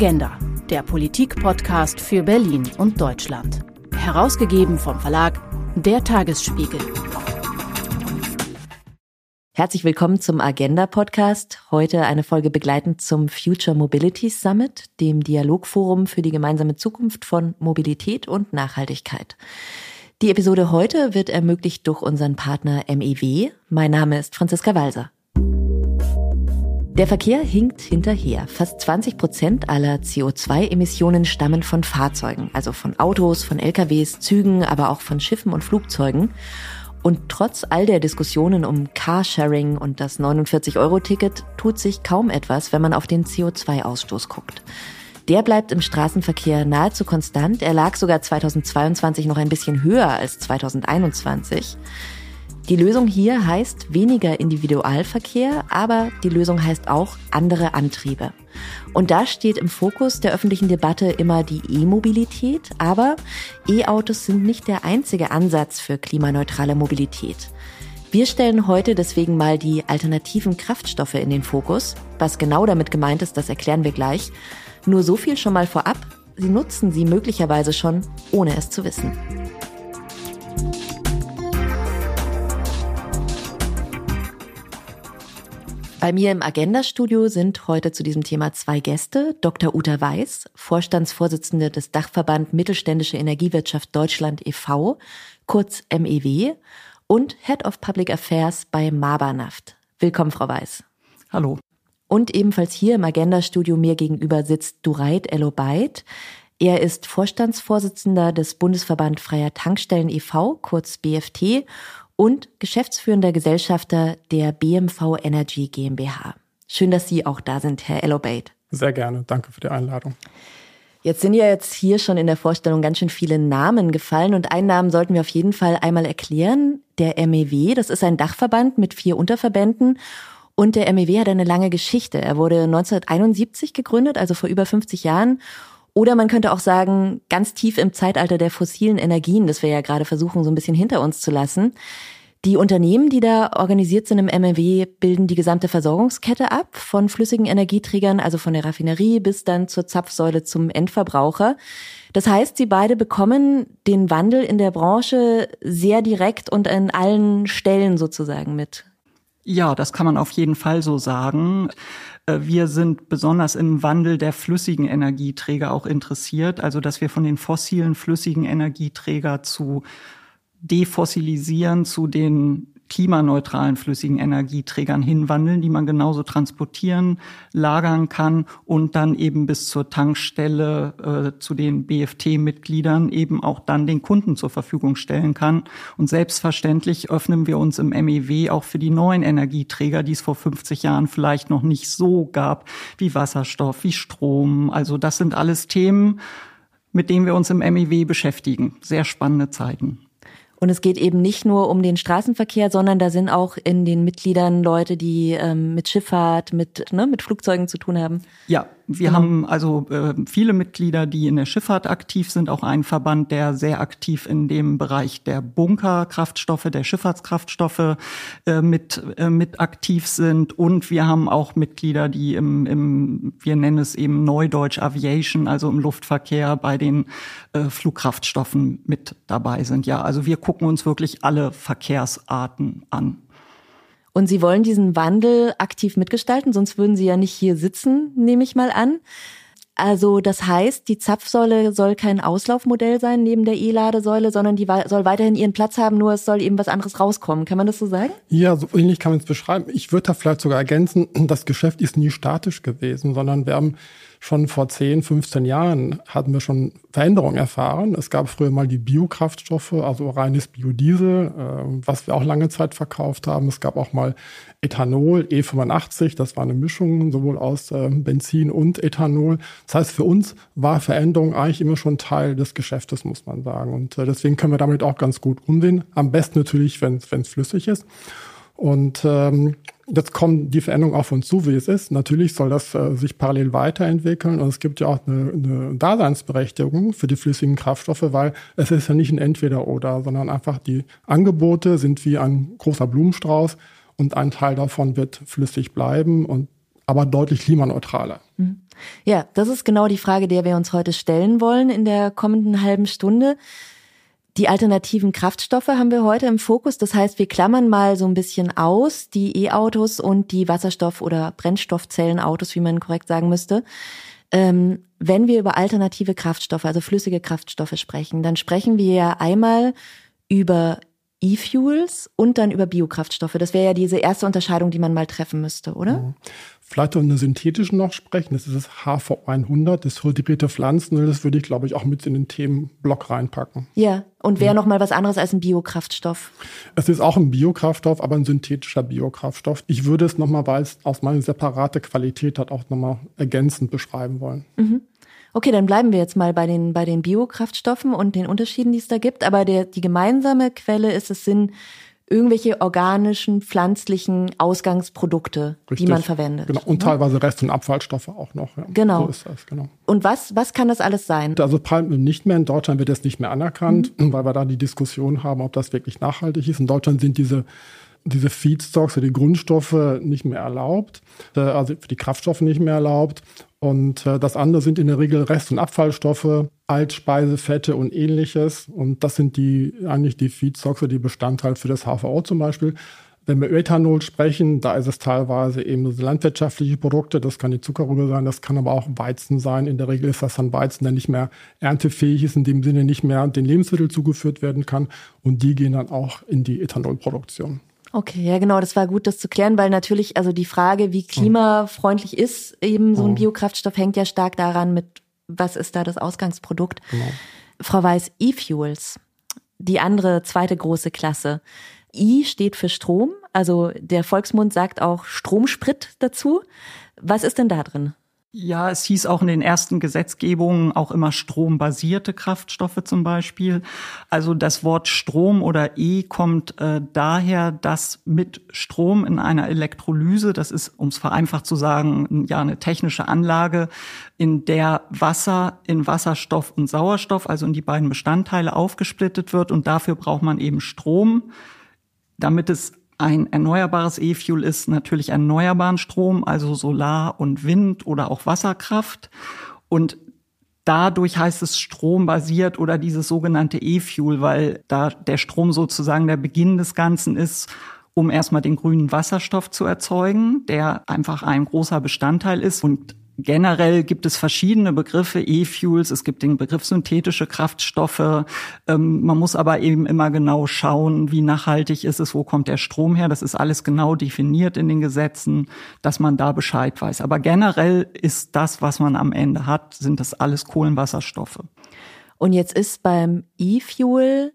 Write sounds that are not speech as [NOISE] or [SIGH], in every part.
Agenda, der Politik-Podcast für Berlin und Deutschland. Herausgegeben vom Verlag Der Tagesspiegel. Herzlich willkommen zum Agenda-Podcast. Heute eine Folge begleitend zum Future Mobility Summit, dem Dialogforum für die gemeinsame Zukunft von Mobilität und Nachhaltigkeit. Die Episode heute wird ermöglicht durch unseren Partner MEW. Mein Name ist Franziska Walser. Der Verkehr hinkt hinterher. Fast 20 Prozent aller CO2-Emissionen stammen von Fahrzeugen, also von Autos, von LKWs, Zügen, aber auch von Schiffen und Flugzeugen. Und trotz all der Diskussionen um Carsharing und das 49-Euro-Ticket tut sich kaum etwas, wenn man auf den CO2-Ausstoß guckt. Der bleibt im Straßenverkehr nahezu konstant. Er lag sogar 2022 noch ein bisschen höher als 2021. Die Lösung hier heißt weniger Individualverkehr, aber die Lösung heißt auch andere Antriebe. Und da steht im Fokus der öffentlichen Debatte immer die E-Mobilität, aber E-Autos sind nicht der einzige Ansatz für klimaneutrale Mobilität. Wir stellen heute deswegen mal die alternativen Kraftstoffe in den Fokus. Was genau damit gemeint ist, das erklären wir gleich. Nur so viel schon mal vorab. Sie nutzen sie möglicherweise schon, ohne es zu wissen. Bei mir im Agenda-Studio sind heute zu diesem Thema zwei Gäste. Dr. Uta Weiß, Vorstandsvorsitzende des Dachverband Mittelständische Energiewirtschaft Deutschland e.V., kurz MEW, und Head of Public Affairs bei Mabernaft. Willkommen, Frau Weiß. Hallo. Und ebenfalls hier im Agenda-Studio mir gegenüber sitzt Dureit Elobeit. Er ist Vorstandsvorsitzender des Bundesverband Freier Tankstellen e.V., kurz BFT, und geschäftsführender Gesellschafter der BMV Energy GmbH. Schön, dass Sie auch da sind, Herr Elobate. Sehr gerne. Danke für die Einladung. Jetzt sind ja jetzt hier schon in der Vorstellung ganz schön viele Namen gefallen und einen Namen sollten wir auf jeden Fall einmal erklären. Der MEW, das ist ein Dachverband mit vier Unterverbänden und der MEW hat eine lange Geschichte. Er wurde 1971 gegründet, also vor über 50 Jahren oder man könnte auch sagen, ganz tief im Zeitalter der fossilen Energien, das wir ja gerade versuchen, so ein bisschen hinter uns zu lassen. Die Unternehmen, die da organisiert sind im MMW, bilden die gesamte Versorgungskette ab, von flüssigen Energieträgern, also von der Raffinerie bis dann zur Zapfsäule zum Endverbraucher. Das heißt, sie beide bekommen den Wandel in der Branche sehr direkt und an allen Stellen sozusagen mit. Ja, das kann man auf jeden Fall so sagen. Äh, wir sind besonders im Wandel der flüssigen Energieträger auch interessiert, also dass wir von den fossilen flüssigen Energieträger zu defossilisieren, zu den klimaneutralen flüssigen Energieträgern hinwandeln, die man genauso transportieren, lagern kann und dann eben bis zur Tankstelle äh, zu den BFT-Mitgliedern eben auch dann den Kunden zur Verfügung stellen kann. Und selbstverständlich öffnen wir uns im MEW auch für die neuen Energieträger, die es vor 50 Jahren vielleicht noch nicht so gab, wie Wasserstoff, wie Strom. Also das sind alles Themen, mit denen wir uns im MEW beschäftigen. Sehr spannende Zeiten. Und es geht eben nicht nur um den Straßenverkehr, sondern da sind auch in den Mitgliedern Leute, die ähm, mit Schifffahrt, mit, ne, mit Flugzeugen zu tun haben. Ja, wir genau. haben also äh, viele Mitglieder, die in der Schifffahrt aktiv sind, auch ein Verband, der sehr aktiv in dem Bereich der Bunkerkraftstoffe, der Schifffahrtskraftstoffe äh, mit, äh, mit aktiv sind. Und wir haben auch Mitglieder, die im, im, wir nennen es eben Neudeutsch Aviation, also im Luftverkehr bei den äh, Flugkraftstoffen mit dabei sind. Ja, also wir gucken uns wirklich alle Verkehrsarten an. Und Sie wollen diesen Wandel aktiv mitgestalten, sonst würden Sie ja nicht hier sitzen, nehme ich mal an. Also das heißt, die Zapfsäule soll kein Auslaufmodell sein neben der E-Ladesäule, sondern die soll weiterhin ihren Platz haben, nur es soll eben was anderes rauskommen. Kann man das so sagen? Ja, so ähnlich kann man es beschreiben. Ich würde da vielleicht sogar ergänzen, das Geschäft ist nie statisch gewesen, sondern wir haben schon vor 10, 15 Jahren hatten wir schon Veränderungen erfahren. Es gab früher mal die Biokraftstoffe, also reines Biodiesel, äh, was wir auch lange Zeit verkauft haben. Es gab auch mal Ethanol, E85, das war eine Mischung sowohl aus äh, Benzin und Ethanol. Das heißt, für uns war Veränderung eigentlich immer schon Teil des Geschäftes, muss man sagen. Und äh, deswegen können wir damit auch ganz gut umgehen. Am besten natürlich, wenn es flüssig ist. Und ähm, jetzt kommen die Veränderungen auf uns zu, wie es ist. Natürlich soll das äh, sich parallel weiterentwickeln und es gibt ja auch eine, eine Daseinsberechtigung für die flüssigen Kraftstoffe, weil es ist ja nicht ein Entweder-Oder, sondern einfach die Angebote sind wie ein großer Blumenstrauß und ein Teil davon wird flüssig bleiben und aber deutlich klimaneutraler. Mhm. Ja, das ist genau die Frage, der wir uns heute stellen wollen in der kommenden halben Stunde. Die alternativen Kraftstoffe haben wir heute im Fokus. Das heißt, wir klammern mal so ein bisschen aus die E-Autos und die Wasserstoff- oder Brennstoffzellenautos, wie man korrekt sagen müsste. Ähm, wenn wir über alternative Kraftstoffe, also flüssige Kraftstoffe sprechen, dann sprechen wir ja einmal über E-Fuels und dann über Biokraftstoffe. Das wäre ja diese erste Unterscheidung, die man mal treffen müsste, oder? Mhm. Vielleicht auch eine synthetischen noch sprechen. Das ist das HV100, das hydrierte Pflanzenöl. Das würde ich, glaube ich, auch mit in den Themenblock reinpacken. Ja, und wäre mhm. noch mal was anderes als ein Biokraftstoff? Es ist auch ein Biokraftstoff, aber ein synthetischer Biokraftstoff. Ich würde es nochmal, weil es aus meiner separate Qualität hat, auch nochmal ergänzend beschreiben wollen. Mhm. Okay, dann bleiben wir jetzt mal bei den, bei den Biokraftstoffen und den Unterschieden, die es da gibt. Aber der, die gemeinsame Quelle ist, es sind irgendwelche organischen, pflanzlichen Ausgangsprodukte, Richtig. die man verwendet. Genau. Und ne? teilweise Rest- und Abfallstoffe auch noch. Ja. Genau. So ist das, genau. Und was, was kann das alles sein? Also Palmöl nicht mehr. In Deutschland wird das nicht mehr anerkannt, mhm. weil wir da die Diskussion haben, ob das wirklich nachhaltig ist. In Deutschland sind diese diese Feedstocks, die Grundstoffe nicht mehr erlaubt, äh, also für die Kraftstoffe nicht mehr erlaubt. Und äh, das andere sind in der Regel Rest- und Abfallstoffe, Altspeisefette und ähnliches. Und das sind die eigentlich die Feedstocks, die Bestandteil für das HVO zum Beispiel. Wenn wir Ethanol sprechen, da ist es teilweise eben so landwirtschaftliche Produkte, das kann die Zuckerrübe sein, das kann aber auch Weizen sein. In der Regel ist das dann Weizen, der nicht mehr erntefähig ist, in dem Sinne nicht mehr den Lebensmitteln zugeführt werden kann. Und die gehen dann auch in die Ethanolproduktion. Okay, ja genau, das war gut, das zu klären, weil natürlich, also die Frage, wie klimafreundlich ist eben so ein Biokraftstoff, hängt ja stark daran mit, was ist da das Ausgangsprodukt. Genau. Frau Weiß, E-Fuels, die andere zweite große Klasse. I steht für Strom, also der Volksmund sagt auch Stromsprit dazu. Was ist denn da drin? Ja, es hieß auch in den ersten Gesetzgebungen auch immer strombasierte Kraftstoffe zum Beispiel. Also das Wort Strom oder E kommt äh, daher, dass mit Strom in einer Elektrolyse, das ist, um es vereinfacht zu sagen, ja eine technische Anlage, in der Wasser in Wasserstoff und Sauerstoff, also in die beiden Bestandteile aufgesplittet wird und dafür braucht man eben Strom, damit es ein erneuerbares E-Fuel ist natürlich erneuerbaren Strom, also Solar und Wind oder auch Wasserkraft. Und dadurch heißt es strombasiert oder dieses sogenannte E-Fuel, weil da der Strom sozusagen der Beginn des Ganzen ist, um erstmal den grünen Wasserstoff zu erzeugen, der einfach ein großer Bestandteil ist. Und Generell gibt es verschiedene Begriffe, E-Fuels, es gibt den Begriff synthetische Kraftstoffe. Ähm, man muss aber eben immer genau schauen, wie nachhaltig ist es, wo kommt der Strom her. Das ist alles genau definiert in den Gesetzen, dass man da Bescheid weiß. Aber generell ist das, was man am Ende hat, sind das alles Kohlenwasserstoffe. Und jetzt ist beim E-Fuel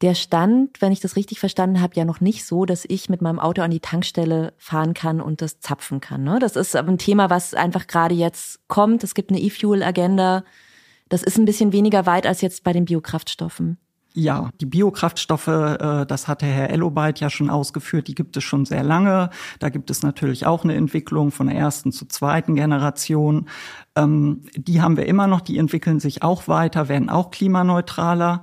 der stand, wenn ich das richtig verstanden habe, ja noch nicht so, dass ich mit meinem Auto an die Tankstelle fahren kann und das zapfen kann. Ne? Das ist ein Thema, was einfach gerade jetzt kommt. Es gibt eine E-Fuel-Agenda. Das ist ein bisschen weniger weit als jetzt bei den Biokraftstoffen. Ja, die Biokraftstoffe, äh, das hatte Herr Ellobeit ja schon ausgeführt, die gibt es schon sehr lange. Da gibt es natürlich auch eine Entwicklung von der ersten zur zweiten Generation. Ähm, die haben wir immer noch, die entwickeln sich auch weiter, werden auch klimaneutraler.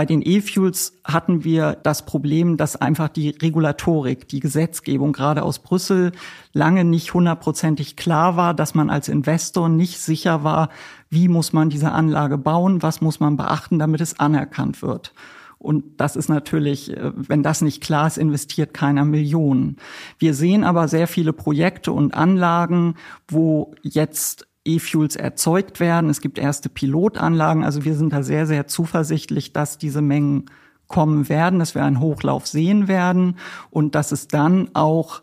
Bei den E-Fuels hatten wir das Problem, dass einfach die Regulatorik, die Gesetzgebung gerade aus Brüssel lange nicht hundertprozentig klar war, dass man als Investor nicht sicher war, wie muss man diese Anlage bauen, was muss man beachten, damit es anerkannt wird. Und das ist natürlich, äh, wenn das nicht klar ist, investiert keiner Millionen. Wir sehen aber sehr viele Projekte und Anlagen, wo jetzt E-Fuels erzeugt werden. Es gibt erste Pilotanlagen. Also wir sind da sehr, sehr zuversichtlich, dass diese Mengen kommen werden, dass wir einen Hochlauf sehen werden und dass es dann auch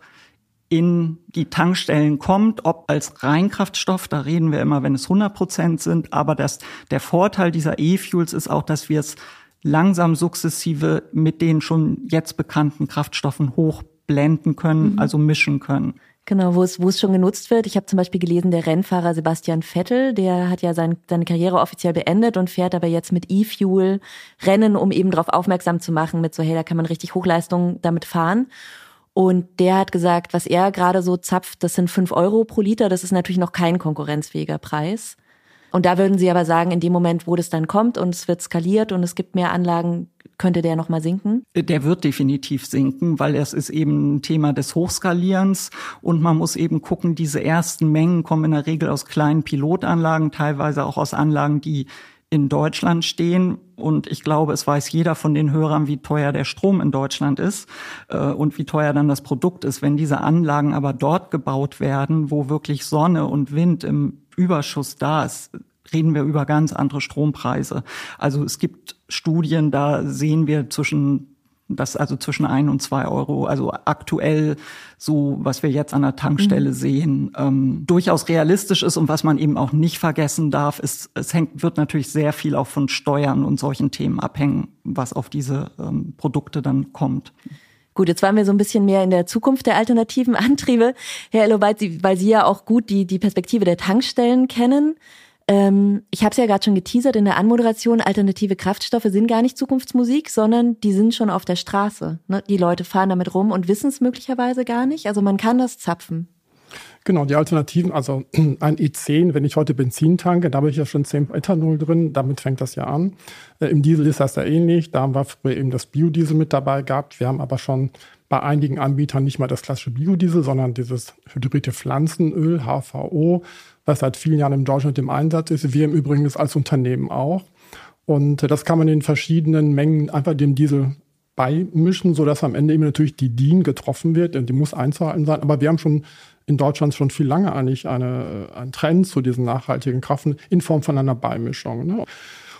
in die Tankstellen kommt, ob als Reinkraftstoff, da reden wir immer, wenn es 100 Prozent sind, aber das, der Vorteil dieser E-Fuels ist auch, dass wir es langsam sukzessive mit den schon jetzt bekannten Kraftstoffen hochblenden können, mhm. also mischen können. Genau, wo es, wo es schon genutzt wird. Ich habe zum Beispiel gelesen, der Rennfahrer Sebastian Vettel, der hat ja sein, seine Karriere offiziell beendet und fährt aber jetzt mit E-Fuel Rennen, um eben darauf aufmerksam zu machen, mit so, hey, da kann man richtig Hochleistung damit fahren. Und der hat gesagt, was er gerade so zapft, das sind fünf Euro pro Liter. Das ist natürlich noch kein konkurrenzfähiger Preis. Und da würden Sie aber sagen, in dem Moment, wo das dann kommt und es wird skaliert und es gibt mehr Anlagen, könnte der nochmal sinken? Der wird definitiv sinken, weil es ist eben ein Thema des Hochskalierens und man muss eben gucken, diese ersten Mengen kommen in der Regel aus kleinen Pilotanlagen, teilweise auch aus Anlagen, die in Deutschland stehen. Und ich glaube, es weiß jeder von den Hörern, wie teuer der Strom in Deutschland ist äh, und wie teuer dann das Produkt ist. Wenn diese Anlagen aber dort gebaut werden, wo wirklich Sonne und Wind im Überschuss da ist, reden wir über ganz andere Strompreise. Also es gibt Studien, da sehen wir zwischen das also zwischen ein und zwei Euro, also aktuell so, was wir jetzt an der Tankstelle mhm. sehen, ähm, durchaus realistisch ist und was man eben auch nicht vergessen darf, ist, es hängt, wird natürlich sehr viel auch von Steuern und solchen Themen abhängen, was auf diese ähm, Produkte dann kommt. Gut, jetzt waren wir so ein bisschen mehr in der Zukunft der alternativen Antriebe. Herr Eloweit, weil Sie ja auch gut die, die Perspektive der Tankstellen kennen. Ähm, ich habe es ja gerade schon geteasert in der Anmoderation, alternative Kraftstoffe sind gar nicht Zukunftsmusik, sondern die sind schon auf der Straße. Ne? Die Leute fahren damit rum und wissen es möglicherweise gar nicht. Also man kann das zapfen. Genau, die Alternativen, also [CLEARS THROAT] ein E10, wenn ich heute Benzin tanke, da habe ich ja schon 10 Ethanol drin, damit fängt das ja an. Äh, Im Diesel ist das ja ähnlich, da haben wir früher eben das Biodiesel mit dabei gehabt. Wir haben aber schon bei einigen Anbietern nicht mal das klassische Biodiesel, sondern dieses hydrierte Pflanzenöl, HVO, was seit vielen Jahren in Deutschland im Einsatz ist. Wir im Übrigen als Unternehmen auch. Und das kann man in verschiedenen Mengen einfach dem Diesel beimischen, sodass am Ende eben natürlich die DIN getroffen wird. Und die muss einzuhalten sein. Aber wir haben schon in Deutschland schon viel lange eigentlich eine, einen Trend zu diesen nachhaltigen Kraftstoffen in Form von einer Beimischung. Ne?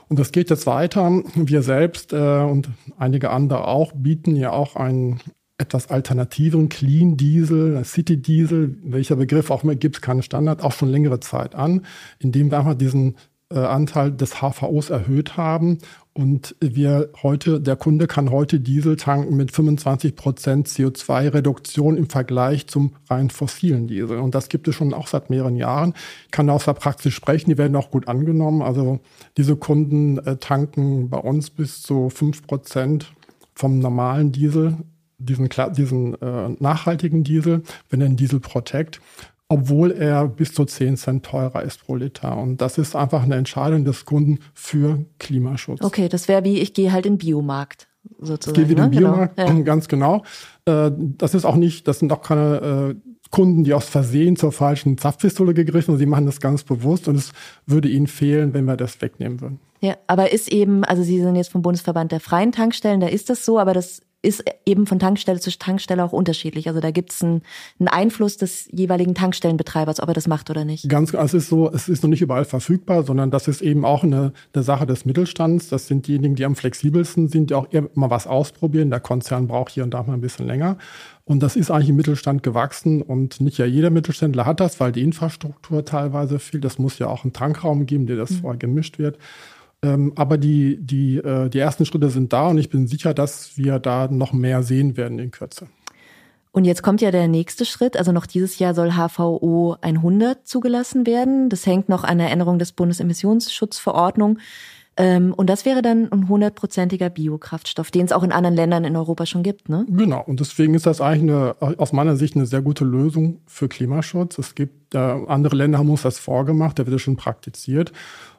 Und das geht jetzt weiter. Wir selbst äh, und einige andere auch bieten ja auch einen etwas alternativen Clean Diesel, City Diesel, welcher Begriff auch immer gibt, keinen Standard, auch schon längere Zeit an, indem wir einfach diesen äh, Anteil des HVOs erhöht haben und wir heute, der Kunde kann heute Diesel tanken mit 25 Prozent CO2-Reduktion im Vergleich zum rein fossilen Diesel. Und das gibt es schon auch seit mehreren Jahren. Ich kann aus der Praxis sprechen, die werden auch gut angenommen. Also diese Kunden äh, tanken bei uns bis zu fünf Prozent vom normalen Diesel diesen, diesen äh, nachhaltigen Diesel, wenn er einen Diesel Protect, obwohl er bis zu 10 Cent teurer ist pro Liter. Und das ist einfach eine Entscheidung des Kunden für Klimaschutz. Okay, das wäre wie, ich gehe halt in den Biomarkt sozusagen. Ich gehe wieder ne? in den Biomarkt, genau. [LAUGHS] Ganz genau. Äh, das ist auch nicht, das sind auch keine äh, Kunden, die aus Versehen zur falschen Zapfpistole gegriffen haben. Sie machen das ganz bewusst und es würde ihnen fehlen, wenn wir das wegnehmen würden. Ja, aber ist eben, also Sie sind jetzt vom Bundesverband der freien Tankstellen, da ist das so, aber das ist eben von Tankstelle zu Tankstelle auch unterschiedlich. Also da gibt es einen, einen, Einfluss des jeweiligen Tankstellenbetreibers, ob er das macht oder nicht. Ganz, also es ist so, es ist noch nicht überall verfügbar, sondern das ist eben auch eine, eine Sache des Mittelstands. Das sind diejenigen, die am flexibelsten sind, die auch immer was ausprobieren. Der Konzern braucht hier und da mal ein bisschen länger. Und das ist eigentlich im Mittelstand gewachsen und nicht ja jeder Mittelständler hat das, weil die Infrastruktur teilweise fehlt. Das muss ja auch einen Tankraum geben, der das mhm. vorher gemischt wird. Ähm, aber die, die, äh, die ersten Schritte sind da und ich bin sicher, dass wir da noch mehr sehen werden in Kürze. Und jetzt kommt ja der nächste Schritt. Also noch dieses Jahr soll HVO 100 zugelassen werden. Das hängt noch an der Änderung des Bundesemissionsschutzverordnung. Ähm, und das wäre dann ein hundertprozentiger Biokraftstoff, den es auch in anderen Ländern in Europa schon gibt, ne? Genau. Und deswegen ist das eigentlich eine, aus meiner Sicht eine sehr gute Lösung für Klimaschutz. Es gibt, äh, andere Länder haben uns das vorgemacht, da wird es schon praktiziert.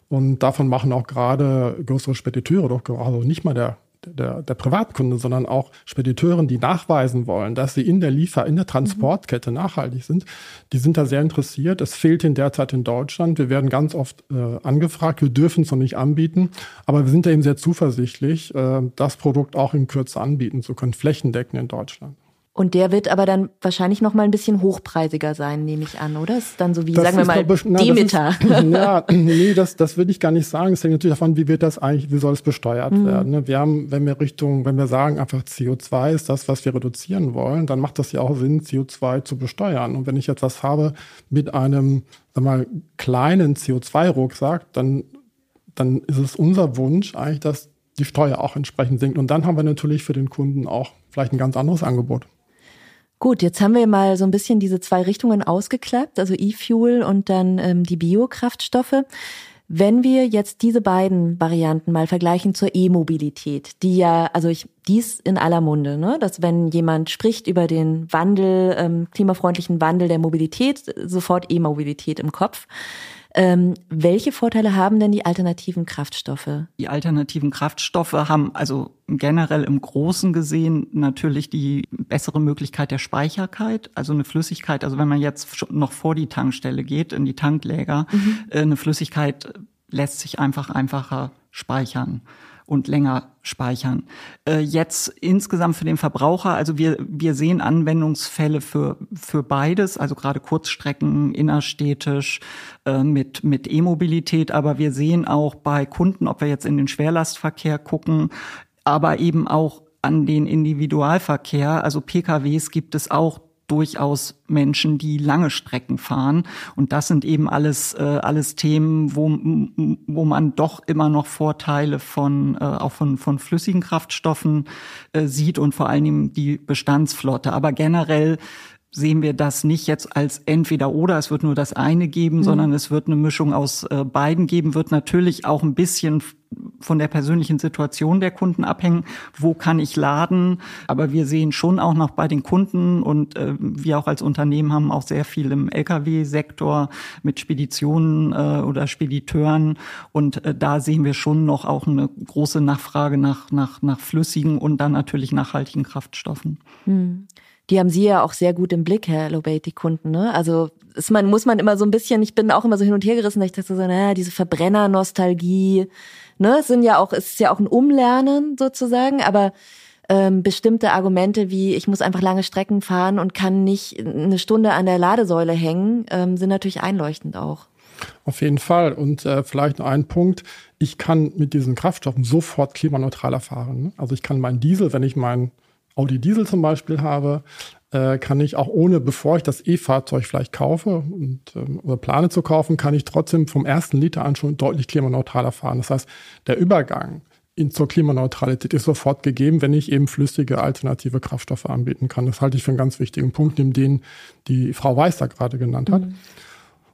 Und davon machen auch gerade größere Spediteure doch also nicht mal der, der, der Privatkunde, sondern auch Spediteuren, die nachweisen wollen, dass sie in der Liefer-, in der Transportkette nachhaltig sind. Die sind da sehr interessiert. Es fehlt in der Zeit in Deutschland. Wir werden ganz oft äh, angefragt. Wir dürfen es noch nicht anbieten. Aber wir sind da eben sehr zuversichtlich, äh, das Produkt auch in Kürze anbieten zu können, flächendeckend in Deutschland. Und der wird aber dann wahrscheinlich noch mal ein bisschen hochpreisiger sein, nehme ich an, oder? Ist dann so wie, das sagen wir mal, na, Demeter. Ist, [LAUGHS] ja, [LAUGHS] nee, das, das würde ich gar nicht sagen. Es hängt natürlich davon, wie wird das eigentlich, wie soll es besteuert mhm. werden. Ne? Wir haben, wenn wir Richtung, wenn wir sagen, einfach CO2 ist das, was wir reduzieren wollen, dann macht das ja auch Sinn, CO2 zu besteuern. Und wenn ich etwas habe mit einem, sag mal, kleinen CO2-Rucksack, dann, dann ist es unser Wunsch eigentlich, dass die Steuer auch entsprechend sinkt. Und dann haben wir natürlich für den Kunden auch vielleicht ein ganz anderes Angebot. Gut, jetzt haben wir mal so ein bisschen diese zwei Richtungen ausgeklappt, also E-Fuel und dann ähm, die Biokraftstoffe. Wenn wir jetzt diese beiden Varianten mal vergleichen zur E-Mobilität, die ja, also ich, dies in aller Munde, ne, dass wenn jemand spricht über den Wandel, ähm, klimafreundlichen Wandel der Mobilität, sofort E-Mobilität im Kopf. Ähm, welche Vorteile haben denn die alternativen Kraftstoffe? Die alternativen Kraftstoffe haben also generell im Großen gesehen natürlich die bessere Möglichkeit der Speicherkeit, also eine Flüssigkeit, also wenn man jetzt noch vor die Tankstelle geht, in die Tankläger, mhm. Äh, eine Flüssigkeit lässt sich einfach einfacher speichern und länger speichern. Äh, jetzt insgesamt für den Verbraucher, also wir, wir sehen Anwendungsfälle für, für beides, also gerade Kurzstrecken, innerstädtisch, äh, mit, mit E-Mobilität, aber wir sehen auch bei Kunden, ob wir jetzt in den Schwerlastverkehr gucken, aber eben auch an den Individualverkehr, also PKWs gibt es auch durchaus Menschen, die lange Strecken fahren. Und das sind eben alles, äh, alles Themen, wo, wo man doch immer noch Vorteile von, äh, auch von, von flüssigen Kraftstoffen äh, sieht und vor allen Dingen die Bestandsflotte. Aber generell sehen wir das nicht jetzt als entweder oder, es wird nur das eine geben, mhm. sondern es wird eine Mischung aus äh, beiden geben, wird natürlich auch ein bisschen von der persönlichen Situation der Kunden abhängen. Wo kann ich laden? Aber wir sehen schon auch noch bei den Kunden und äh, wir auch als Unternehmen haben auch sehr viel im Lkw-Sektor mit Speditionen äh, oder Spediteuren und äh, da sehen wir schon noch auch eine große Nachfrage nach nach nach flüssigen und dann natürlich nachhaltigen Kraftstoffen. Hm die haben Sie ja auch sehr gut im Blick, Herr Lobate, die Kunden. Ne? Also ist man, muss man immer so ein bisschen, ich bin auch immer so hin und her gerissen, dass ich dachte so, naja, diese Verbrenner-Nostalgie, ne, es sind ja auch, es ist ja auch ein Umlernen sozusagen, aber ähm, bestimmte Argumente wie ich muss einfach lange Strecken fahren und kann nicht eine Stunde an der Ladesäule hängen, ähm, sind natürlich einleuchtend auch. Auf jeden Fall. Und äh, vielleicht noch ein Punkt. Ich kann mit diesen Kraftstoffen sofort klimaneutraler fahren. Ne? Also ich kann meinen Diesel, wenn ich meinen Audi Diesel zum Beispiel habe, äh, kann ich auch ohne, bevor ich das E-Fahrzeug vielleicht kaufe und, ähm, oder plane zu kaufen, kann ich trotzdem vom ersten Liter an schon deutlich klimaneutraler fahren. Das heißt, der Übergang in, zur Klimaneutralität ist sofort gegeben, wenn ich eben flüssige alternative Kraftstoffe anbieten kann. Das halte ich für einen ganz wichtigen Punkt, neben den die Frau Weiß da gerade genannt hat. Mhm.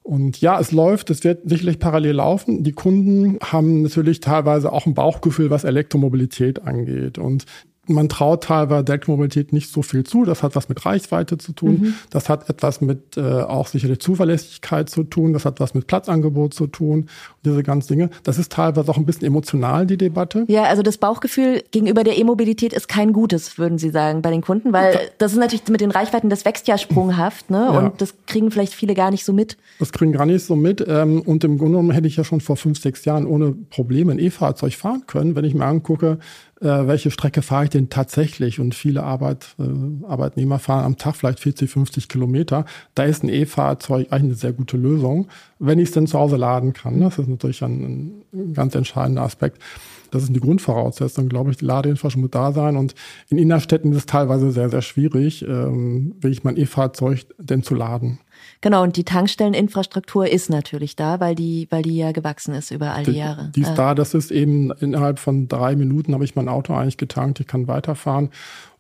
Und ja, es läuft, es wird sicherlich parallel laufen. Die Kunden haben natürlich teilweise auch ein Bauchgefühl, was Elektromobilität angeht. Und man traut teilweise Elektromobilität nicht so viel zu. Das hat was mit Reichweite zu tun. Mhm. Das hat etwas mit äh, auch sicherlich Zuverlässigkeit zu tun. Das hat was mit Platzangebot zu tun. Und diese ganzen Dinge. Das ist teilweise auch ein bisschen emotional, die Debatte. Ja, also das Bauchgefühl gegenüber der E-Mobilität ist kein gutes, würden Sie sagen, bei den Kunden, weil das ist natürlich mit den Reichweiten, das wächst ja sprunghaft, ne? Ja. Und das kriegen vielleicht viele gar nicht so mit. Das kriegen gar nicht so mit. Ähm, und im Grunde genommen hätte ich ja schon vor fünf, sechs Jahren ohne Probleme ein E-Fahrzeug fahren können, wenn ich mir angucke, äh, welche Strecke fahre ich denn tatsächlich? Und viele Arbeit, äh, Arbeitnehmer fahren am Tag vielleicht 40, 50 Kilometer. Da ist ein E-Fahrzeug eigentlich eine sehr gute Lösung, wenn ich es denn zu Hause laden kann. Das ist natürlich ein, ein ganz entscheidender Aspekt. Das ist die Grundvoraussetzung, glaube ich. Die Ladeinfrastruktur muss da sein. Und in Innerstädten ist es teilweise sehr, sehr schwierig, ähm, will ich mein E-Fahrzeug denn zu laden. Genau, und die Tankstelleninfrastruktur ist natürlich da, weil die, weil die ja gewachsen ist über all die, die Jahre. Die ist äh. da, das ist eben innerhalb von drei Minuten habe ich mein Auto eigentlich getankt, ich kann weiterfahren.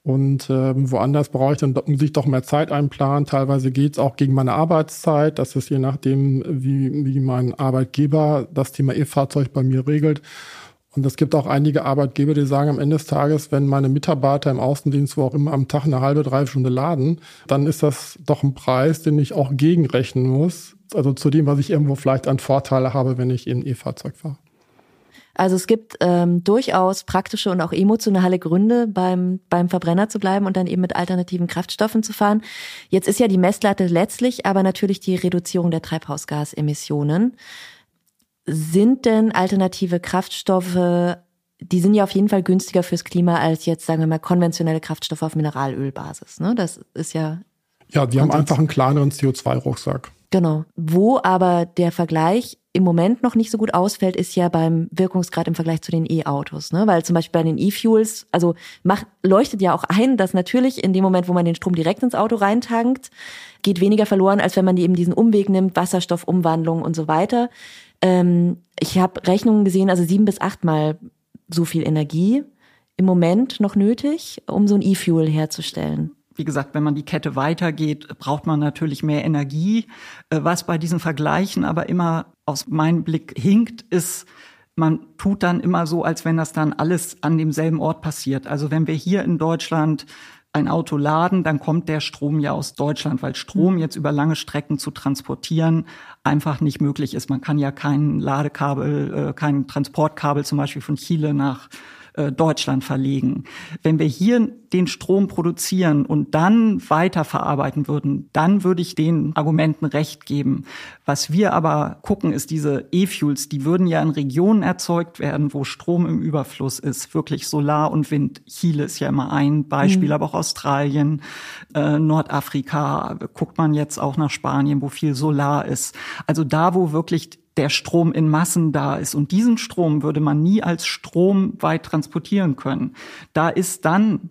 Und ähm, woanders brauche ich dann muss ich doch mehr Zeit einplanen. Teilweise geht's auch gegen meine Arbeitszeit. Das ist je nachdem, wie, wie mein Arbeitgeber das Thema E-Fahrzeug bei mir regelt. Und es gibt auch einige Arbeitgeber, die sagen am Ende des Tages, wenn meine Mitarbeiter im Außendienst wo auch immer am Tag eine halbe, drei Stunde laden, dann ist das doch ein Preis, den ich auch gegenrechnen muss. Also zu dem, was ich irgendwo vielleicht an Vorteile habe, wenn ich in E-Fahrzeug fahre. Also es gibt ähm, durchaus praktische und auch emotionale Gründe, beim, beim Verbrenner zu bleiben und dann eben mit alternativen Kraftstoffen zu fahren. Jetzt ist ja die Messlatte letztlich aber natürlich die Reduzierung der Treibhausgasemissionen. Sind denn alternative Kraftstoffe, die sind ja auf jeden Fall günstiger fürs Klima als jetzt, sagen wir mal, konventionelle Kraftstoffe auf Mineralölbasis. Ne? Das ist ja. Ja, die haben einfach einen kleineren CO2-Rucksack. Genau. Wo aber der Vergleich im Moment noch nicht so gut ausfällt, ist ja beim Wirkungsgrad im Vergleich zu den E-Autos. Ne? Weil zum Beispiel bei den E-Fuels, also macht, leuchtet ja auch ein, dass natürlich in dem Moment, wo man den Strom direkt ins Auto reintankt, geht weniger verloren, als wenn man eben diesen Umweg nimmt, Wasserstoffumwandlung und so weiter. Ähm, ich habe Rechnungen gesehen, also sieben bis achtmal so viel Energie im Moment noch nötig, um so ein E-Fuel herzustellen. Wie gesagt, wenn man die Kette weitergeht, braucht man natürlich mehr Energie. Äh, was bei diesen Vergleichen aber immer aus meinem Blick hinkt, ist, man tut dann immer so, als wenn das dann alles an demselben Ort passiert. Also wenn wir hier in Deutschland ein Auto laden, dann kommt der Strom ja aus Deutschland, weil Strom jetzt über lange Strecken zu transportieren einfach nicht möglich ist. Man kann ja kein Ladekabel, äh, kein Transportkabel zum Beispiel von Chile nach äh, Deutschland verlegen. Wenn wir hier den Strom produzieren und dann weiterverarbeiten würden, dann würde ich den Argumenten recht geben. Was wir aber gucken, ist diese E-Fuels, die würden ja in Regionen erzeugt werden, wo Strom im Überfluss ist, wirklich Solar und Wind. Chile ist ja immer ein Beispiel, mhm. aber auch Australien, äh, Nordafrika, guckt man jetzt auch nach Spanien, wo viel Solar ist. Also da, wo wirklich der Strom in Massen da ist. Und diesen Strom würde man nie als Strom weit transportieren können. Da ist dann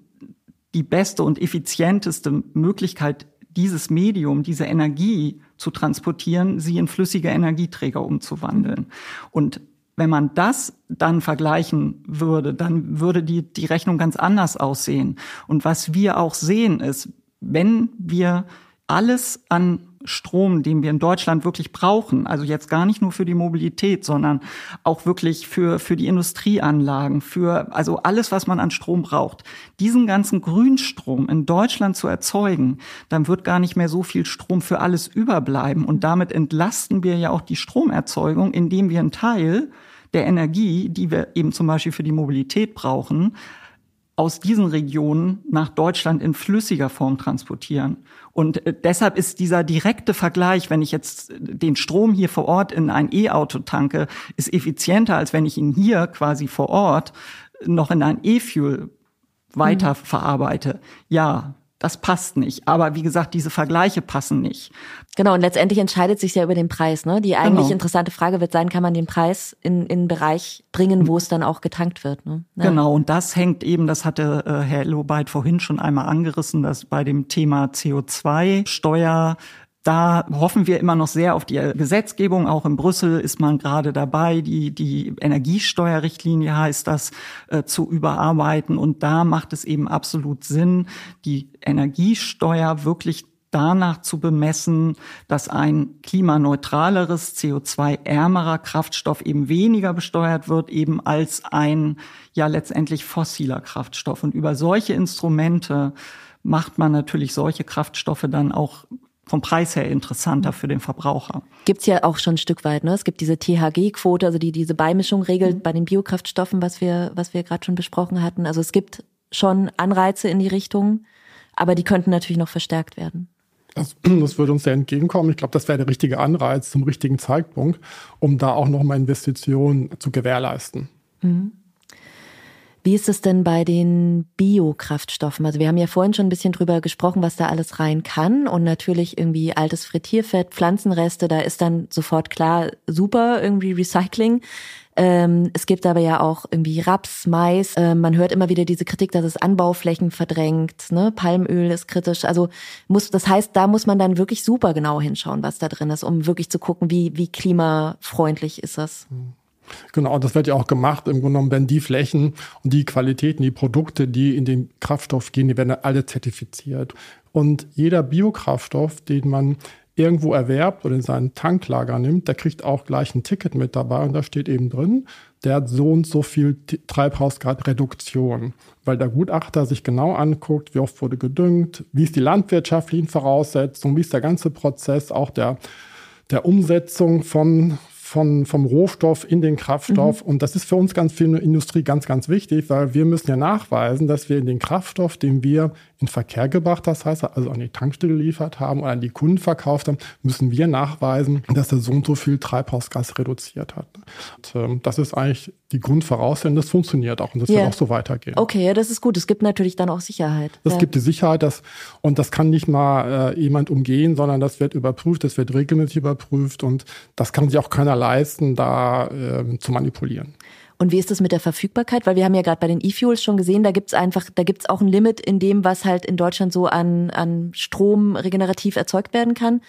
die beste und effizienteste Möglichkeit, dieses Medium, diese Energie zu transportieren, sie in flüssige Energieträger umzuwandeln. Und wenn man das dann vergleichen würde, dann würde die, die Rechnung ganz anders aussehen. Und was wir auch sehen ist, wenn wir alles an Strom, den wir in Deutschland wirklich brauchen, also jetzt gar nicht nur für die Mobilität, sondern auch wirklich für, für die Industrieanlagen, für, also alles, was man an Strom braucht, diesen ganzen Grünstrom in Deutschland zu erzeugen, dann wird gar nicht mehr so viel Strom für alles überbleiben. Und damit entlasten wir ja auch die Stromerzeugung, indem wir einen Teil der Energie, die wir eben zum Beispiel für die Mobilität brauchen, aus diesen Regionen nach Deutschland in flüssiger Form transportieren. Und äh, deshalb ist dieser direkte Vergleich, wenn ich jetzt den Strom hier vor Ort in ein E-Auto tanke, ist effizienter, als wenn ich ihn hier quasi vor Ort noch in ein E-Fuel weiterverarbeite. Ja, das passt nicht. Aber wie gesagt, diese Vergleiche passen nicht. Genau, und letztendlich entscheidet sich ja über den Preis. Ne? Die eigentlich genau. interessante Frage wird sein, kann man den Preis in, in einen Bereich bringen, wo es dann auch getankt wird. Ne? Ja. Genau, und das hängt eben, das hatte äh, Herr Lobeit vorhin schon einmal angerissen, dass bei dem Thema CO2-Steuer da hoffen wir immer noch sehr auf die Gesetzgebung. Auch in Brüssel ist man gerade dabei, die, die Energiesteuerrichtlinie heißt das, äh, zu überarbeiten. Und da macht es eben absolut Sinn, die Energiesteuer wirklich danach zu bemessen, dass ein klimaneutraleres, CO2-ärmerer Kraftstoff eben weniger besteuert wird, eben als ein ja letztendlich fossiler Kraftstoff. Und über solche Instrumente macht man natürlich solche Kraftstoffe dann auch vom Preis her interessanter für den Verbraucher. Gibt's ja auch schon ein Stück weit. Ne? Es gibt diese THG-Quote, also die diese Beimischung regelt mhm. bei den Biokraftstoffen, was wir, was wir gerade schon besprochen hatten. Also es gibt schon Anreize in die Richtung, aber die könnten natürlich noch verstärkt werden. Das, das würde uns sehr entgegenkommen. Ich glaube, das wäre der richtige Anreiz zum richtigen Zeitpunkt, um da auch nochmal Investitionen zu gewährleisten. Mhm. Wie ist es denn bei den Biokraftstoffen? Also wir haben ja vorhin schon ein bisschen drüber gesprochen, was da alles rein kann und natürlich irgendwie altes Frittierfett, Pflanzenreste, da ist dann sofort klar, super irgendwie Recycling. Ähm, es gibt aber ja auch irgendwie Raps, Mais. Ähm, man hört immer wieder diese Kritik, dass es Anbauflächen verdrängt. Ne? Palmöl ist kritisch. Also muss, das heißt, da muss man dann wirklich super genau hinschauen, was da drin ist, um wirklich zu gucken, wie, wie klimafreundlich ist das. Mhm. Genau, das wird ja auch gemacht. Im Grunde genommen werden die Flächen und die Qualitäten, die Produkte, die in den Kraftstoff gehen, die werden alle zertifiziert. Und jeder Biokraftstoff, den man irgendwo erwerbt oder in seinen Tanklager nimmt, der kriegt auch gleich ein Ticket mit dabei und da steht eben drin, der hat so und so viel Treibhausgasreduktion, weil der Gutachter sich genau anguckt, wie oft wurde gedüngt, wie ist die landwirtschaftlichen Voraussetzungen, wie ist der ganze Prozess auch der der Umsetzung von, von, vom Rohstoff in den Kraftstoff. Mhm. Und das ist für uns ganz viel Industrie ganz, ganz wichtig, weil wir müssen ja nachweisen, dass wir in den Kraftstoff, den wir in Verkehr gebracht, das heißt also an die Tankstelle geliefert haben oder an die Kunden verkauft haben, müssen wir nachweisen, dass er so und so viel Treibhausgas reduziert hat. Und, ähm, das ist eigentlich die Grundvoraussetzung, das funktioniert auch und das yeah. wird auch so weitergehen. Okay, ja, das ist gut. Es gibt natürlich dann auch Sicherheit. Es ja. gibt die Sicherheit, dass, und das kann nicht mal äh, jemand umgehen, sondern das wird überprüft, das wird regelmäßig überprüft und das kann sich auch keiner leisten, da äh, zu manipulieren. Und wie ist das mit der Verfügbarkeit? Weil wir haben ja gerade bei den E-Fuels schon gesehen, da gibt's einfach, da gibt's auch ein Limit in dem, was halt in Deutschland so an, an Strom regenerativ erzeugt werden kann.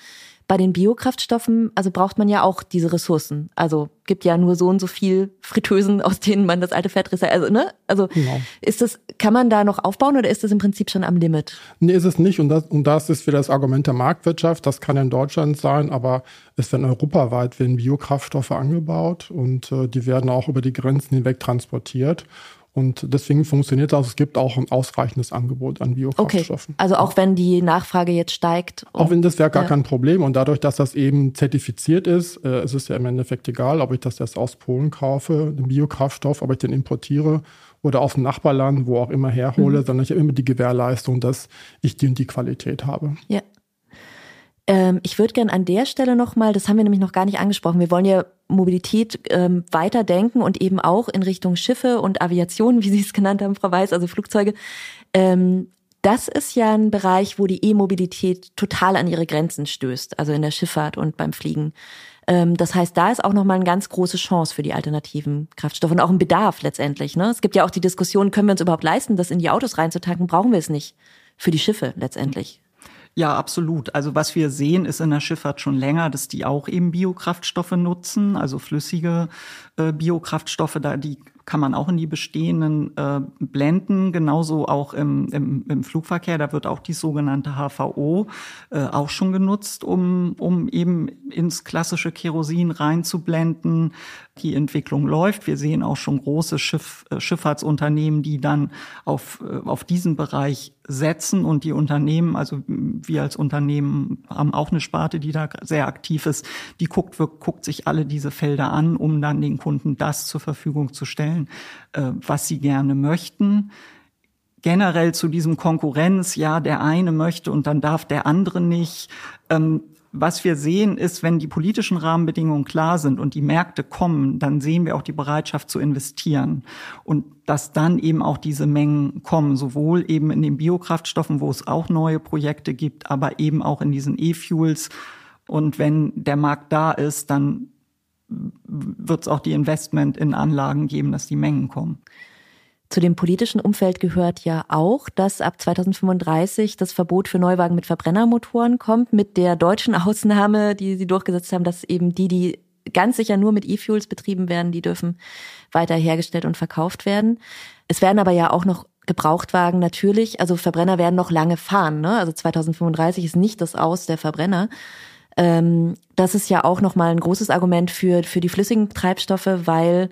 Bei den Biokraftstoffen, also braucht man ja auch diese Ressourcen. Also gibt ja nur so und so viel Fritteusen, aus denen man das alte Fett recycelt. Also, ne? Also genau. ist das, kann man da noch aufbauen oder ist das im Prinzip schon am Limit? Nee, ist es nicht. Und das, und das ist wieder das Argument der Marktwirtschaft. Das kann in Deutschland sein, aber es werden europaweit werden Biokraftstoffe angebaut und äh, die werden auch über die Grenzen hinweg transportiert. Und deswegen funktioniert das. Es gibt auch ein ausreichendes Angebot an Biokraftstoffen. Okay. Also auch wenn die Nachfrage jetzt steigt. Auch wenn das wäre gar ja. kein Problem. Und dadurch, dass das eben zertifiziert ist, äh, ist es ja im Endeffekt egal, ob ich das jetzt aus Polen kaufe, den Biokraftstoff, ob ich den importiere oder aus dem Nachbarland, wo auch immer herhole, mhm. sondern ich habe immer die Gewährleistung, dass ich die und die Qualität habe. Ja. Ähm, ich würde gerne an der Stelle nochmal, das haben wir nämlich noch gar nicht angesprochen, wir wollen ja Mobilität ähm, weiterdenken und eben auch in Richtung Schiffe und Aviation, wie Sie es genannt haben, Frau Weiß, also Flugzeuge. Ähm, das ist ja ein Bereich, wo die E-Mobilität total an ihre Grenzen stößt, also in der Schifffahrt und beim Fliegen. Ähm, das heißt, da ist auch nochmal eine ganz große Chance für die alternativen Kraftstoffe und auch ein Bedarf letztendlich. Ne? Es gibt ja auch die Diskussion, können wir uns überhaupt leisten, das in die Autos reinzutanken? Brauchen wir es nicht für die Schiffe letztendlich? Ja, absolut. Also was wir sehen, ist in der Schifffahrt schon länger, dass die auch eben Biokraftstoffe nutzen, also flüssige äh, Biokraftstoffe, da die kann man auch in die bestehenden äh, blenden, genauso auch im, im, im Flugverkehr. Da wird auch die sogenannte HVO äh, auch schon genutzt, um, um eben ins klassische Kerosin reinzublenden. Die Entwicklung läuft. Wir sehen auch schon große Schiff, äh, Schifffahrtsunternehmen, die dann auf, äh, auf diesen Bereich setzen und die Unternehmen, also wir als Unternehmen haben auch eine Sparte, die da sehr aktiv ist, die guckt, guckt sich alle diese Felder an, um dann den Kunden das zur Verfügung zu stellen, äh, was sie gerne möchten. Generell zu diesem Konkurrenz, ja, der eine möchte und dann darf der andere nicht. Ähm, was wir sehen, ist, wenn die politischen Rahmenbedingungen klar sind und die Märkte kommen, dann sehen wir auch die Bereitschaft zu investieren und dass dann eben auch diese Mengen kommen, sowohl eben in den Biokraftstoffen, wo es auch neue Projekte gibt, aber eben auch in diesen E-Fuels. Und wenn der Markt da ist, dann wird es auch die Investment in Anlagen geben, dass die Mengen kommen. Zu dem politischen Umfeld gehört ja auch, dass ab 2035 das Verbot für Neuwagen mit Verbrennermotoren kommt, mit der deutschen Ausnahme, die sie durchgesetzt haben, dass eben die, die ganz sicher nur mit E-Fuels betrieben werden, die dürfen weiter hergestellt und verkauft werden. Es werden aber ja auch noch Gebrauchtwagen natürlich, also Verbrenner werden noch lange fahren. Ne? Also 2035 ist nicht das Aus der Verbrenner. Ähm, das ist ja auch nochmal ein großes Argument für, für die flüssigen Treibstoffe, weil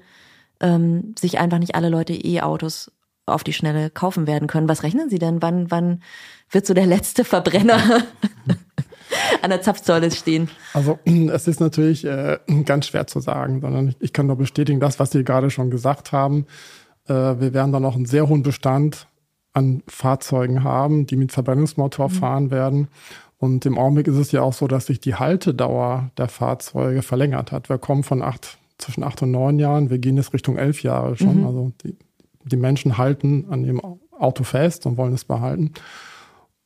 ähm, sich einfach nicht alle Leute E-Autos auf die Schnelle kaufen werden können. Was rechnen Sie denn? Wann, wann wird so der letzte Verbrenner [LAUGHS] an der Zapfsäule stehen? Also [CLEARS THROAT] es ist natürlich äh, ganz schwer zu sagen, sondern ich kann nur bestätigen, das, was Sie gerade schon gesagt haben. Äh, wir werden da noch einen sehr hohen Bestand an Fahrzeugen haben, die mit Verbrennungsmotor mhm. fahren werden. Und im Augenblick ist es ja auch so, dass sich die Haltedauer der Fahrzeuge verlängert hat. Wir kommen von acht zwischen acht und neun Jahren. Wir gehen jetzt Richtung elf Jahre schon. Mhm. Also die, die Menschen halten an dem Auto fest und wollen es behalten.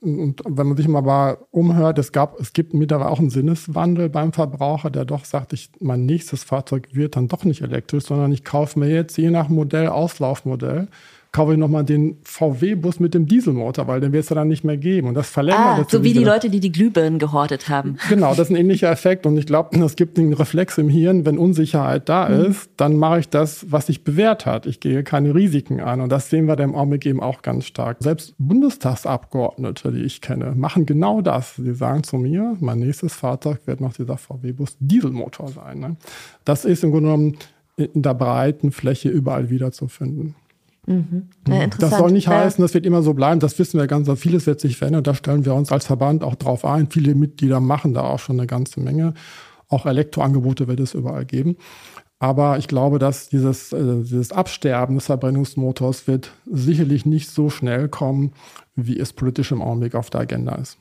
Und wenn man sich mal umhört, es gab, es gibt mittlerweile auch einen Sinneswandel beim Verbraucher, der doch sagt, ich, mein nächstes Fahrzeug wird dann doch nicht elektrisch, sondern ich kaufe mir jetzt je nach Modell, Auslaufmodell, kaufe ich nochmal den VW-Bus mit dem Dieselmotor, weil den wird es ja dann nicht mehr geben. Und das verlängert ah. So wie die Leute, die die Glühbirnen gehortet haben. [LAUGHS] Genau, das ist ein ähnlicher Effekt. Und ich glaube, es gibt einen Reflex im Hirn, wenn Unsicherheit da mhm. ist, dann mache ich das, was sich bewährt hat. Ich gehe keine Risiken an. Und das sehen wir da im Augenblick eben auch ganz stark. Selbst Bundestagsabgeordnete, die ich kenne, machen genau das. Sie sagen zu mir, mein nächstes Fahrzeug wird noch dieser VW-Bus Dieselmotor sein. Ne? Das ist im Grunde genommen in der breiten Fläche überall wiederzufinden. Mhm. Ja, das soll nicht heißen, das wird immer so bleiben. Das wissen wir ganz, vieles wird sich verändern. Da stellen wir uns als Verband auch drauf ein. Viele Mitglieder machen da auch schon eine ganze Menge. Auch Elektroangebote wird es überall geben. Aber ich glaube, dass dieses, äh, dieses Absterben des Verbrennungsmotors wird sicherlich nicht so schnell kommen, wie es politisch im Augenblick auf der Agenda ist.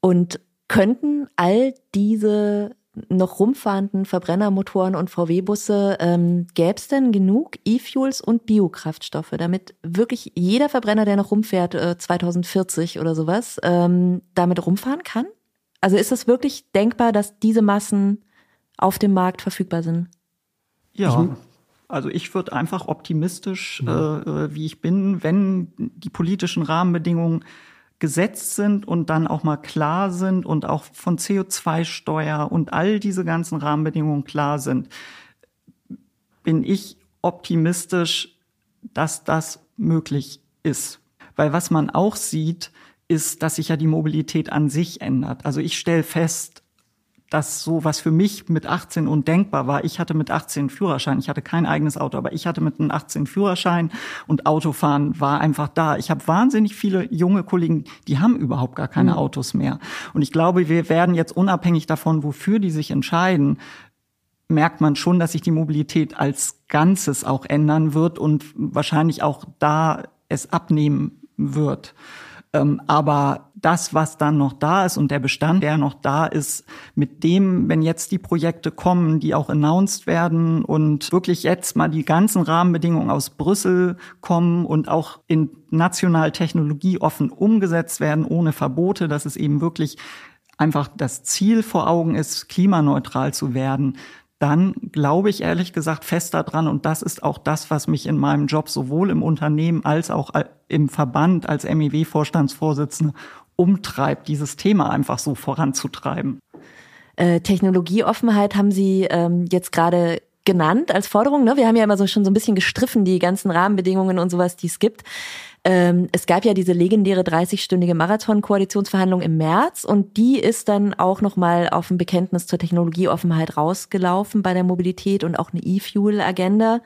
Und könnten all diese noch rumfahrenden Verbrennermotoren und VW-Busse, ähm, gäbe es denn genug E-Fuels und Biokraftstoffe, damit wirklich jeder Verbrenner, der noch rumfährt, äh, 2040 oder sowas, ähm, damit rumfahren kann? Also ist es wirklich denkbar, dass diese Massen auf dem Markt verfügbar sind? Ja, also ich würde einfach optimistisch, mhm. äh, wie ich bin, wenn die politischen Rahmenbedingungen gesetzt sind und dann auch mal klar sind und auch von CO2-Steuer und all diese ganzen Rahmenbedingungen klar sind, bin ich optimistisch, dass das möglich ist. Weil was man auch sieht, ist, dass sich ja die Mobilität an sich ändert. Also ich stelle fest, das so, was für mich mit 18 undenkbar war. Ich hatte mit 18 Führerschein. Ich hatte kein eigenes Auto, aber ich hatte mit einem 18 Führerschein und Autofahren war einfach da. Ich habe wahnsinnig viele junge Kollegen, die haben überhaupt gar keine mhm. Autos mehr. Und ich glaube, wir werden jetzt unabhängig davon, wofür die sich entscheiden, merkt man schon, dass sich die Mobilität als Ganzes auch ändern wird und wahrscheinlich auch da es abnehmen wird. Ähm, aber das, was dann noch da ist und der Bestand, der noch da ist, mit dem, wenn jetzt die Projekte kommen, die auch announced werden und wirklich jetzt mal die ganzen Rahmenbedingungen aus Brüssel kommen und auch in national technologieoffen umgesetzt werden, ohne Verbote, dass es eben wirklich einfach das Ziel vor Augen ist, klimaneutral zu werden, dann glaube ich ehrlich gesagt fest daran und das ist auch das, was mich in meinem Job sowohl im Unternehmen als auch im Verband als MEW-Vorstandsvorsitzende umtreibt, dieses Thema einfach so voranzutreiben. Äh, Technologieoffenheit haben Sie ähm, jetzt gerade genannt als Forderung. Ne? Wir haben ja immer so schon so ein bisschen gestriffen, die ganzen Rahmenbedingungen und sowas, die es gibt. Ähm, es gab ja diese legendäre 30-stündige Marathon-Koalitionsverhandlung im März und die ist dann auch nochmal auf ein Bekenntnis zur Technologieoffenheit rausgelaufen bei der Mobilität und auch eine E-Fuel-Agenda.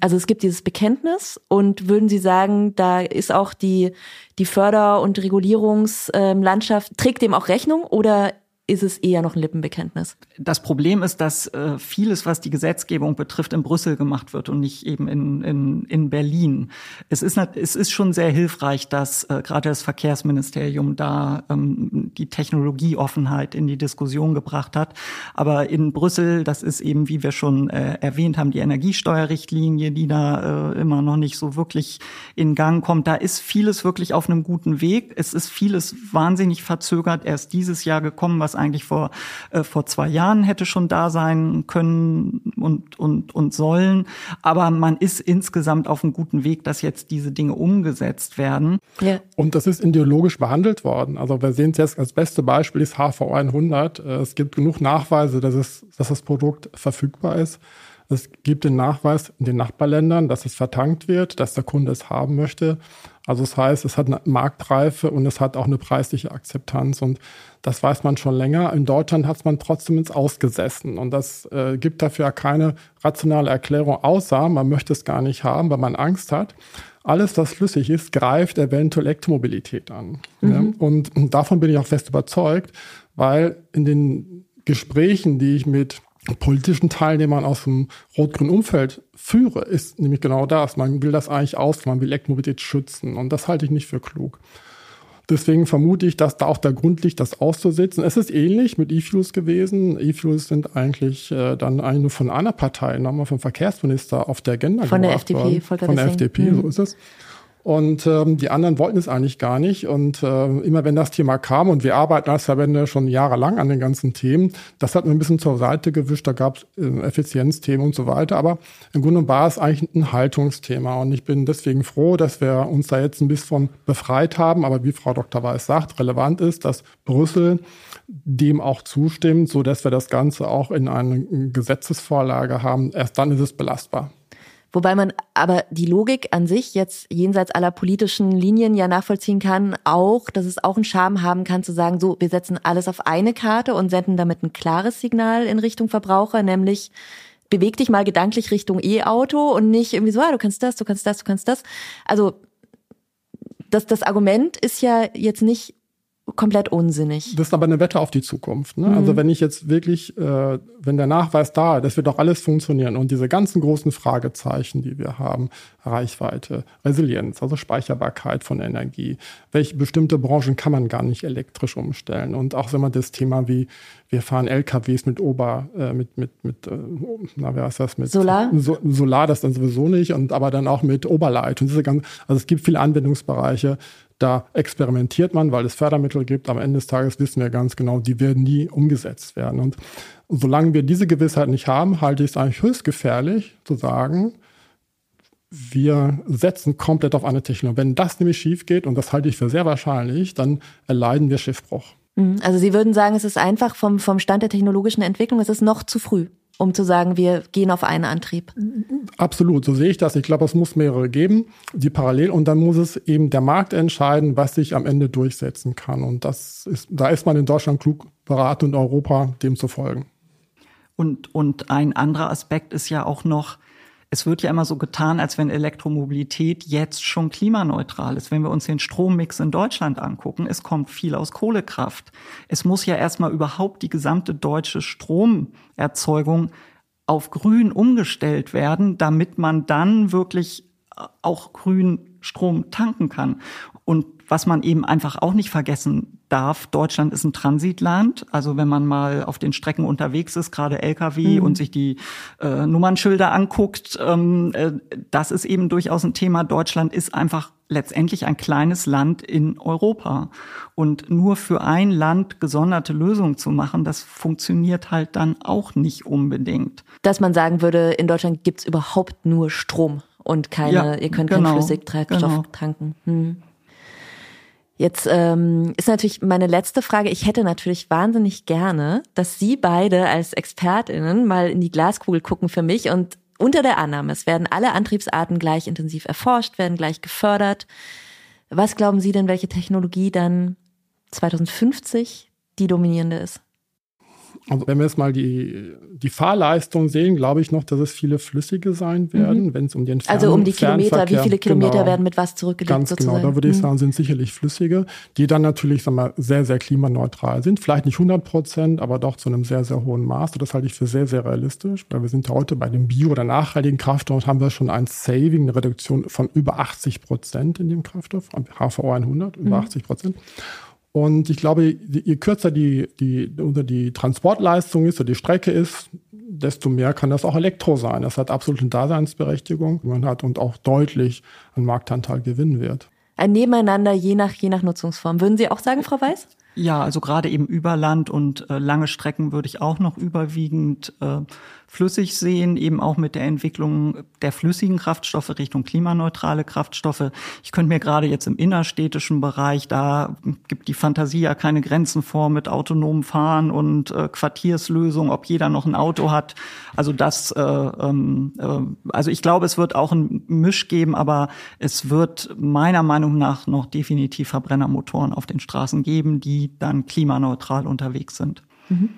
Also es gibt dieses Bekenntnis und würden Sie sagen, da ist auch die, die Förder- und Regulierungslandschaft, trägt dem auch Rechnung oder ist es eher noch ein Lippenbekenntnis. Das Problem ist, dass äh, vieles, was die Gesetzgebung betrifft, in Brüssel gemacht wird und nicht eben in, in, in Berlin. Es ist, es ist schon sehr hilfreich, dass äh, gerade das Verkehrsministerium da ähm, die Technologieoffenheit in die Diskussion gebracht hat. Aber in Brüssel, das ist eben, wie wir schon äh, erwähnt haben, die Energiesteuerrichtlinie, die da äh, immer noch nicht so wirklich in Gang kommt. Da ist vieles wirklich auf einem guten Weg. Es ist vieles wahnsinnig verzögert erst dieses Jahr gekommen, was eigentlich vor, äh, vor zwei Jahren hätte schon da sein können und, und, und sollen. Aber man ist insgesamt auf einem guten Weg, dass jetzt diese Dinge umgesetzt werden. Ja. Und das ist ideologisch behandelt worden. Also wir sehen es jetzt als beste Beispiel ist HV 100. Äh, es gibt genug Nachweise, dass, es, dass das Produkt verfügbar ist. Es gibt den Nachweis in den Nachbarländern, dass es vertankt wird, dass der Kunde es haben möchte. Also das heißt, es hat eine Marktreife und es hat auch eine preisliche Akzeptanz und das weiß man schon länger. In Deutschland hat es man trotzdem ins Ausgesessen und das äh, gibt dafür keine rationale Erklärung, außer man möchte es gar nicht haben, weil man Angst hat. Alles, was flüssig ist, greift eventuell Elektromobilität an. Mhm. Ja? Und davon bin ich auch fest überzeugt, weil in den Gesprächen, die ich mit politischen Teilnehmern aus dem rot-grünen Umfeld führe, ist nämlich genau das. Man will das eigentlich aus, man will Elektromobilität schützen. Und das halte ich nicht für klug. Deswegen vermute ich, dass da auch der Grund liegt, das auszusitzen. Es ist ähnlich mit E-Fuels gewesen. E-Fuels sind eigentlich äh, dann eigentlich nur von einer Partei, nochmal vom Verkehrsminister auf der Agenda Von der FDP, worden. Von der FDP, mhm. so ist es. Und ähm, die anderen wollten es eigentlich gar nicht. Und äh, immer wenn das Thema kam, und wir arbeiten als Verbände schon jahrelang an den ganzen Themen, das hat man ein bisschen zur Seite gewischt. Da gab es äh, Effizienzthemen und so weiter. Aber im Grunde war es eigentlich ein Haltungsthema. Und ich bin deswegen froh, dass wir uns da jetzt ein bisschen von befreit haben. Aber wie Frau Dr. Weiß sagt, relevant ist, dass Brüssel dem auch zustimmt, so dass wir das Ganze auch in eine Gesetzesvorlage haben. Erst dann ist es belastbar. Wobei man aber die Logik an sich jetzt jenseits aller politischen Linien ja nachvollziehen kann, auch, dass es auch einen Charme haben kann zu sagen, so, wir setzen alles auf eine Karte und senden damit ein klares Signal in Richtung Verbraucher, nämlich beweg dich mal gedanklich Richtung E-Auto und nicht irgendwie so, ah, du kannst das, du kannst das, du kannst das. Also das, das Argument ist ja jetzt nicht komplett unsinnig. Das ist aber eine Wette auf die Zukunft. Ne? Also mhm. Also wenn ich jetzt wirklich, äh, wenn der Nachweis da, das wird doch alles funktionieren und diese ganzen großen Fragezeichen, die wir haben, Reichweite, Resilienz, also Speicherbarkeit von Energie, welche bestimmte Branchen kann man gar nicht elektrisch umstellen und auch wenn man das Thema wie wir fahren LKWs mit Ober, äh, mit mit mit, äh, na wer heißt das mit Solar, so, Solar, das dann sowieso nicht und aber dann auch mit Oberleitung. Also es gibt viele Anwendungsbereiche da experimentiert man, weil es Fördermittel gibt. Am Ende des Tages wissen wir ganz genau, die werden nie umgesetzt werden. Und solange wir diese Gewissheit nicht haben, halte ich es eigentlich höchst gefährlich zu sagen, wir setzen komplett auf eine Technologie. Wenn das nämlich schief geht, und das halte ich für sehr wahrscheinlich, dann erleiden wir Schiffbruch. Mhm. Also Sie würden sagen, es ist einfach vom, vom Stand der technologischen Entwicklung, es ist noch zu früh um zu sagen, wir gehen auf einen Antrieb. Absolut, so sehe ich das. Ich glaube, es muss mehrere geben, die parallel und dann muss es eben der Markt entscheiden, was sich am Ende durchsetzen kann. Und das ist, da ist man in Deutschland klug beraten und Europa dem zu folgen. Und, und ein anderer Aspekt ist ja auch noch, es wird ja immer so getan, als wenn Elektromobilität jetzt schon klimaneutral ist. Wenn wir uns den Strommix in Deutschland angucken, es kommt viel aus Kohlekraft. Es muss ja erstmal überhaupt die gesamte deutsche Stromerzeugung auf grün umgestellt werden, damit man dann wirklich auch grün Strom tanken kann. Und was man eben einfach auch nicht vergessen darf, Deutschland ist ein Transitland. Also wenn man mal auf den Strecken unterwegs ist, gerade Lkw mhm. und sich die äh, Nummernschilder anguckt, ähm, äh, das ist eben durchaus ein Thema. Deutschland ist einfach letztendlich ein kleines Land in Europa. Und nur für ein Land gesonderte Lösungen zu machen, das funktioniert halt dann auch nicht unbedingt. Dass man sagen würde, in Deutschland gibt's überhaupt nur Strom und keine, ja, ihr könnt genau, keinen Flüssigtreibstoff genau. tanken. Hm. Jetzt ähm, ist natürlich meine letzte Frage. Ich hätte natürlich wahnsinnig gerne, dass Sie beide als Expertinnen mal in die Glaskugel gucken für mich und unter der Annahme, es werden alle Antriebsarten gleich intensiv erforscht, werden gleich gefördert. Was glauben Sie denn, welche Technologie dann 2050 die dominierende ist? Also wenn wir jetzt mal die, die Fahrleistung sehen, glaube ich noch, dass es viele flüssige sein werden, mhm. wenn es um den Fern Also um die Kilometer, wie viele Kilometer genau, werden mit was zurückgelegt Ganz sozusagen. genau, da würde ich mhm. sagen, sind sicherlich flüssige, die dann natürlich sagen wir, sehr, sehr klimaneutral sind. Vielleicht nicht 100 Prozent, aber doch zu einem sehr, sehr hohen Maß. Und das halte ich für sehr, sehr realistisch, weil wir sind heute bei dem bio- oder nachhaltigen Kraftstoff haben wir schon ein Saving, eine Reduktion von über 80 Prozent in dem Kraftstoff, HVO 100, über mhm. 80 Prozent. Und ich glaube, je kürzer die, die, die Transportleistung ist oder die Strecke ist, desto mehr kann das auch Elektro sein. Das hat absolute Daseinsberechtigung man hat und auch deutlich an Marktanteil gewinnen wird. Ein Nebeneinander je nach, je nach Nutzungsform. Würden Sie auch sagen, Frau Weiß? Ja, also gerade eben über Land und äh, lange Strecken würde ich auch noch überwiegend äh, flüssig sehen, eben auch mit der Entwicklung der flüssigen Kraftstoffe Richtung klimaneutrale Kraftstoffe. Ich könnte mir gerade jetzt im innerstädtischen Bereich, da gibt die Fantasie ja keine Grenzen vor mit autonomem Fahren und äh, Quartierslösungen, ob jeder noch ein Auto hat. Also das, äh, ähm, äh, also ich glaube, es wird auch ein Misch geben, aber es wird meiner Meinung nach noch definitiv Verbrennermotoren auf den Straßen geben, die dann klimaneutral unterwegs sind. Mhm.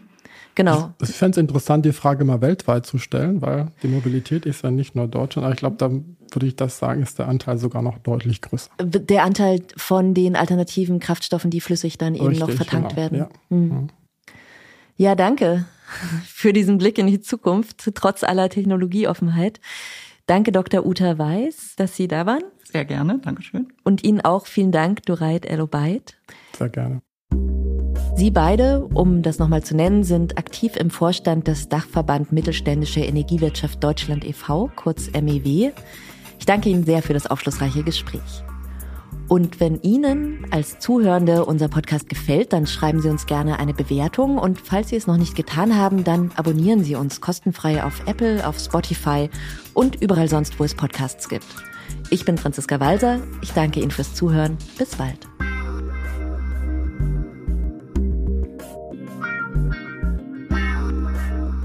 Genau. Ich, ich fände es interessant, die Frage mal weltweit zu stellen, weil die Mobilität ist ja nicht nur Deutschland, aber ich glaube, da würde ich das sagen, ist der Anteil sogar noch deutlich größer. Der Anteil von den alternativen Kraftstoffen, die flüssig dann eben Richtig, noch vertankt genau. werden. Ja. Mhm. ja, danke für diesen Blick in die Zukunft, trotz aller Technologieoffenheit. Danke, Dr. Uta Weiß, dass Sie da waren. Sehr gerne, Dankeschön. Und Ihnen auch vielen Dank, Dureit Elobait. Sehr gerne. Sie beide, um das nochmal zu nennen, sind aktiv im Vorstand des Dachverband Mittelständische Energiewirtschaft Deutschland e.V., kurz MEW. Ich danke Ihnen sehr für das aufschlussreiche Gespräch. Und wenn Ihnen als Zuhörende unser Podcast gefällt, dann schreiben Sie uns gerne eine Bewertung und falls Sie es noch nicht getan haben, dann abonnieren Sie uns kostenfrei auf Apple, auf Spotify und überall sonst, wo es Podcasts gibt. Ich bin Franziska Walser. Ich danke Ihnen fürs Zuhören. Bis bald.